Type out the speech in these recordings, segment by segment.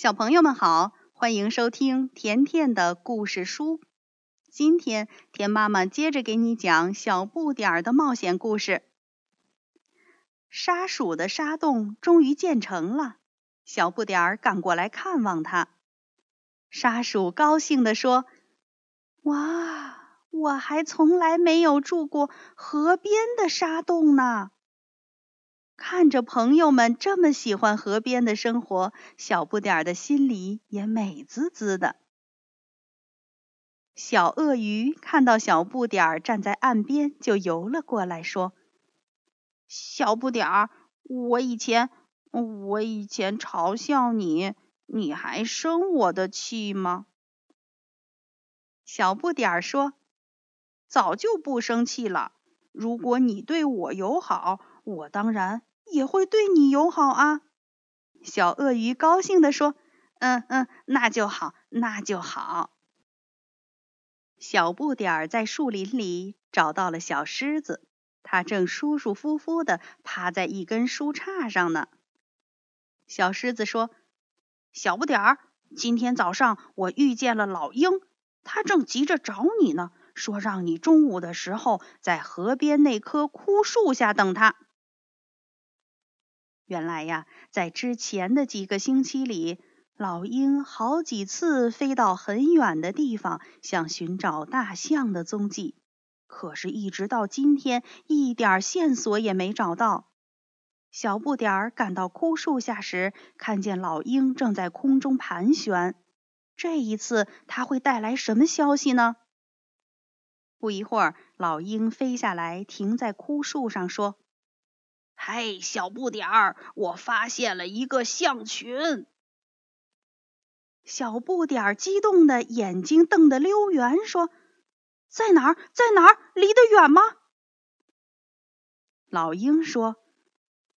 小朋友们好，欢迎收听甜甜的故事书。今天甜妈妈接着给你讲小不点儿的冒险故事。沙鼠的沙洞终于建成了，小不点儿赶过来看望它。沙鼠高兴地说：“哇，我还从来没有住过河边的沙洞呢。”看着朋友们这么喜欢河边的生活，小不点儿的心里也美滋滋的。小鳄鱼看到小不点儿站在岸边，就游了过来，说：“小不点儿，我以前我以前嘲笑你，你还生我的气吗？”小不点儿说：“早就不生气了。如果你对我友好，我当然。”也会对你友好啊，小鳄鱼高兴地说：“嗯嗯，那就好，那就好。”小不点儿在树林里找到了小狮子，它正舒舒服服地趴在一根树杈上呢。小狮子说：“小不点儿，今天早上我遇见了老鹰，它正急着找你呢，说让你中午的时候在河边那棵枯树下等它。”原来呀，在之前的几个星期里，老鹰好几次飞到很远的地方，想寻找大象的踪迹，可是，一直到今天，一点线索也没找到。小不点儿赶到枯树下时，看见老鹰正在空中盘旋。这一次，它会带来什么消息呢？不一会儿，老鹰飞下来，停在枯树上，说。嘿，小不点儿，我发现了一个象群。小不点儿激动的眼睛瞪得溜圆，说：“在哪儿？在哪儿？离得远吗？”老鹰说：“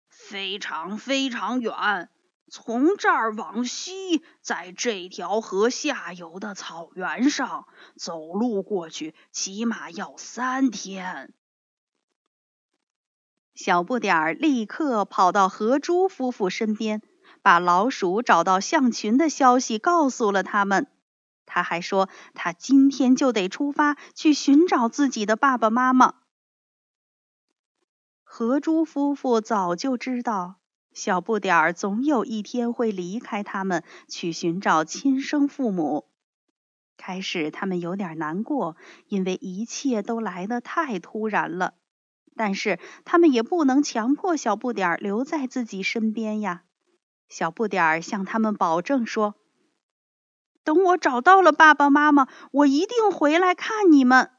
非常非常远，从这儿往西，在这条河下游的草原上，走路过去起码要三天。”小不点儿立刻跑到河猪夫妇身边，把老鼠找到象群的消息告诉了他们。他还说，他今天就得出发去寻找自己的爸爸妈妈。河猪夫妇早就知道，小不点儿总有一天会离开他们，去寻找亲生父母。开始，他们有点难过，因为一切都来得太突然了。但是他们也不能强迫小不点儿留在自己身边呀。小不点儿向他们保证说：“等我找到了爸爸妈妈，我一定回来看你们。”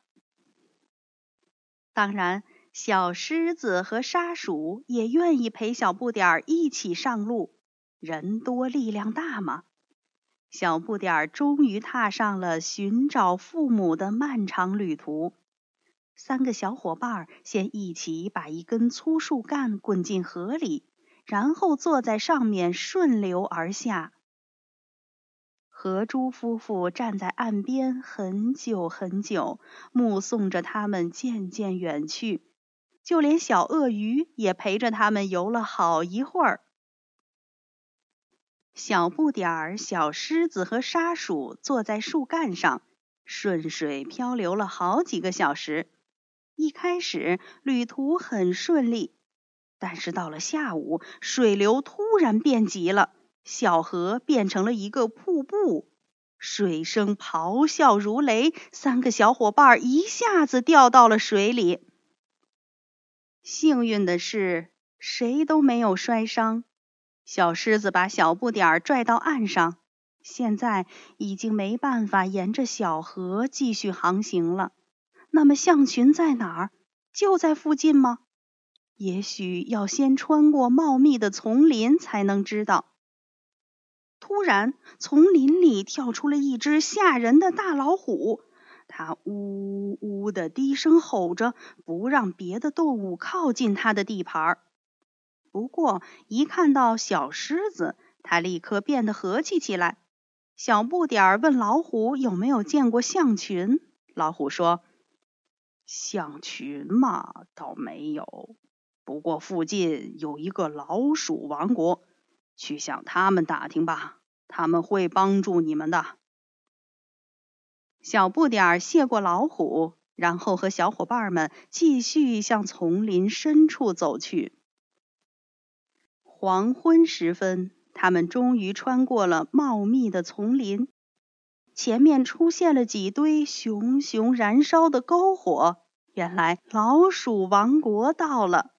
当然，小狮子和沙鼠也愿意陪小不点儿一起上路。人多力量大嘛。小不点儿终于踏上了寻找父母的漫长旅途。三个小伙伴先一起把一根粗树干滚进河里，然后坐在上面顺流而下。河猪夫妇站在岸边很久很久，目送着他们渐渐远去。就连小鳄鱼也陪着他们游了好一会儿。小不点儿、小狮子和沙鼠坐在树干上，顺水漂流了好几个小时。一开始旅途很顺利，但是到了下午，水流突然变急了，小河变成了一个瀑布，水声咆哮如雷，三个小伙伴一下子掉到了水里。幸运的是，谁都没有摔伤。小狮子把小不点儿拽到岸上，现在已经没办法沿着小河继续航行了。那么象群在哪儿？就在附近吗？也许要先穿过茂密的丛林才能知道。突然，丛林里跳出了一只吓人的大老虎，它呜呜的低声吼着，不让别的动物靠近它的地盘。不过，一看到小狮子，它立刻变得和气起来。小不点儿问老虎有没有见过象群，老虎说。象群嘛，倒没有。不过附近有一个老鼠王国，去向他们打听吧。他们会帮助你们的。小不点儿谢过老虎，然后和小伙伴们继续向丛林深处走去。黄昏时分，他们终于穿过了茂密的丛林，前面出现了几堆熊熊燃烧的篝火。原来老鼠王国到了。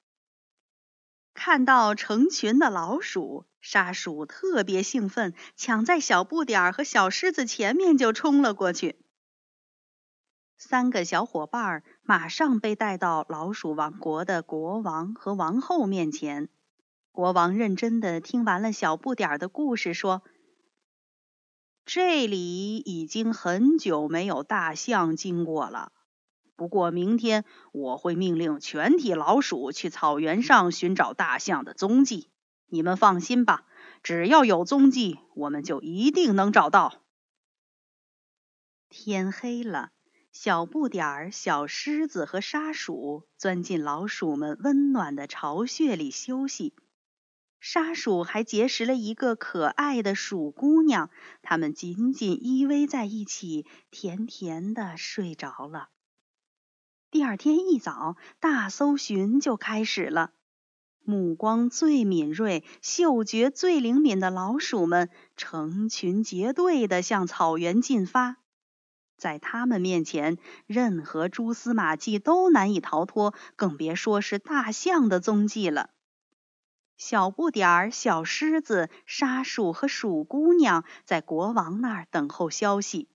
看到成群的老鼠，沙鼠特别兴奋，抢在小不点儿和小狮子前面就冲了过去。三个小伙伴马上被带到老鼠王国的国王和王后面前。国王认真的听完了小不点儿的故事，说：“这里已经很久没有大象经过了。”不过明天我会命令全体老鼠去草原上寻找大象的踪迹。你们放心吧，只要有踪迹，我们就一定能找到。天黑了，小不点儿、小狮子和沙鼠钻进老鼠们温暖的巢穴里休息。沙鼠还结识了一个可爱的鼠姑娘，它们紧紧依偎在一起，甜甜的睡着了。第二天一早，大搜寻就开始了。目光最敏锐、嗅觉最灵敏的老鼠们成群结队地向草原进发。在他们面前，任何蛛丝马迹都难以逃脱，更别说是大象的踪迹了。小不点儿、小狮子、沙鼠和鼠姑娘在国王那儿等候消息。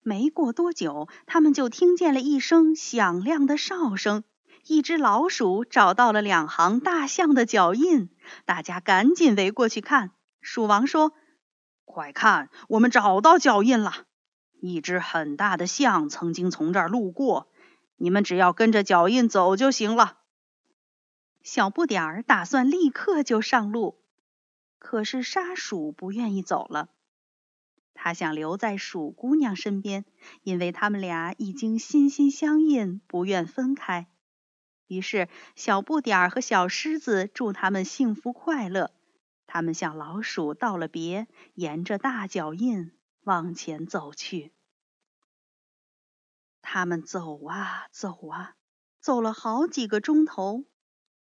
没过多久，他们就听见了一声响亮的哨声。一只老鼠找到了两行大象的脚印，大家赶紧围过去看。鼠王说：“快看，我们找到脚印了！一只很大的象曾经从这儿路过，你们只要跟着脚印走就行了。”小不点儿打算立刻就上路，可是沙鼠不愿意走了。他想留在鼠姑娘身边，因为他们俩已经心心相印，不愿分开。于是，小不点儿和小狮子祝他们幸福快乐。他们向老鼠道了别，沿着大脚印往前走去。他们走啊走啊，走了好几个钟头。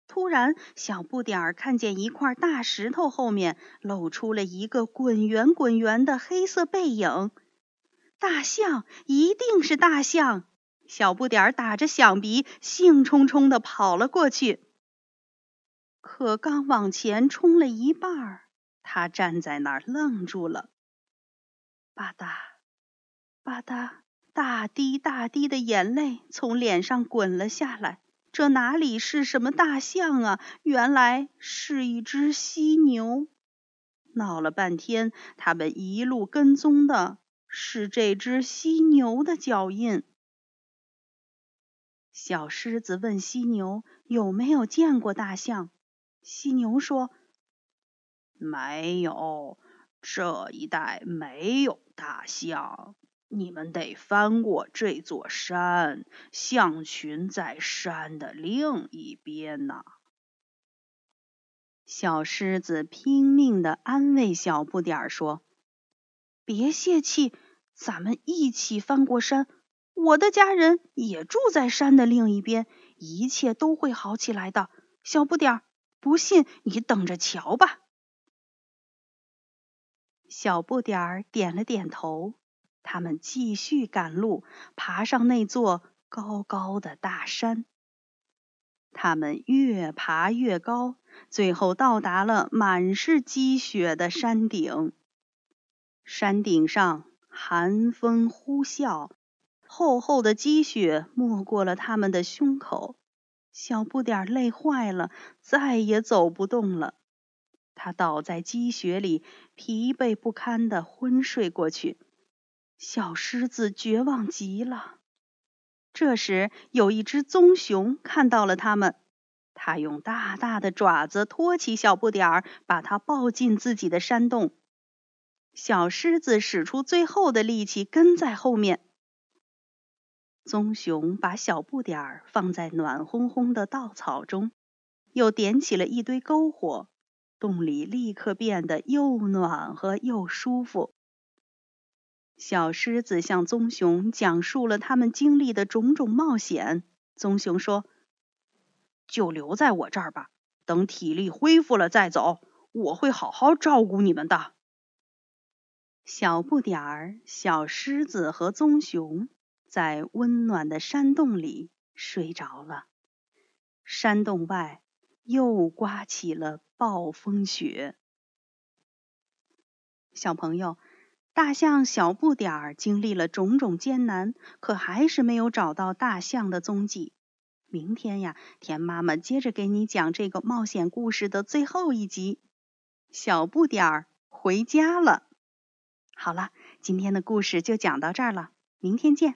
突然，小不点儿看见一块大石头后面露出了一个滚圆滚圆的黑色背影。大象，一定是大象！小不点儿打着响鼻，兴冲冲地跑了过去。可刚往前冲了一半，他站在那儿愣住了。吧嗒，吧嗒，大滴大滴的眼泪从脸上滚了下来。这哪里是什么大象啊？原来是一只犀牛。闹了半天，他们一路跟踪的是这只犀牛的脚印。小狮子问犀牛有没有见过大象。犀牛说：“没有，这一带没有大象。”你们得翻过这座山，象群在山的另一边呢。小狮子拼命的安慰小不点儿说：“别泄气，咱们一起翻过山。我的家人也住在山的另一边，一切都会好起来的。小不点儿，不信你等着瞧吧。”小不点儿点了点头。他们继续赶路，爬上那座高高的大山。他们越爬越高，最后到达了满是积雪的山顶。山顶上寒风呼啸，厚厚的积雪没过了他们的胸口。小不点儿累坏了，再也走不动了。他倒在积雪里，疲惫不堪的昏睡过去。小狮子绝望极了。这时，有一只棕熊看到了他们，它用大大的爪子托起小不点儿，把它抱进自己的山洞。小狮子使出最后的力气跟在后面。棕熊把小不点儿放在暖烘烘的稻草中，又点起了一堆篝火。洞里立刻变得又暖和又舒服。小狮子向棕熊讲述了他们经历的种种冒险。棕熊说：“就留在我这儿吧，等体力恢复了再走。我会好好照顾你们的。”小不点儿、小狮子和棕熊在温暖的山洞里睡着了。山洞外又刮起了暴风雪。小朋友。大象小不点儿经历了种种艰难，可还是没有找到大象的踪迹。明天呀，田妈妈接着给你讲这个冒险故事的最后一集。小不点儿回家了。好了，今天的故事就讲到这儿了，明天见。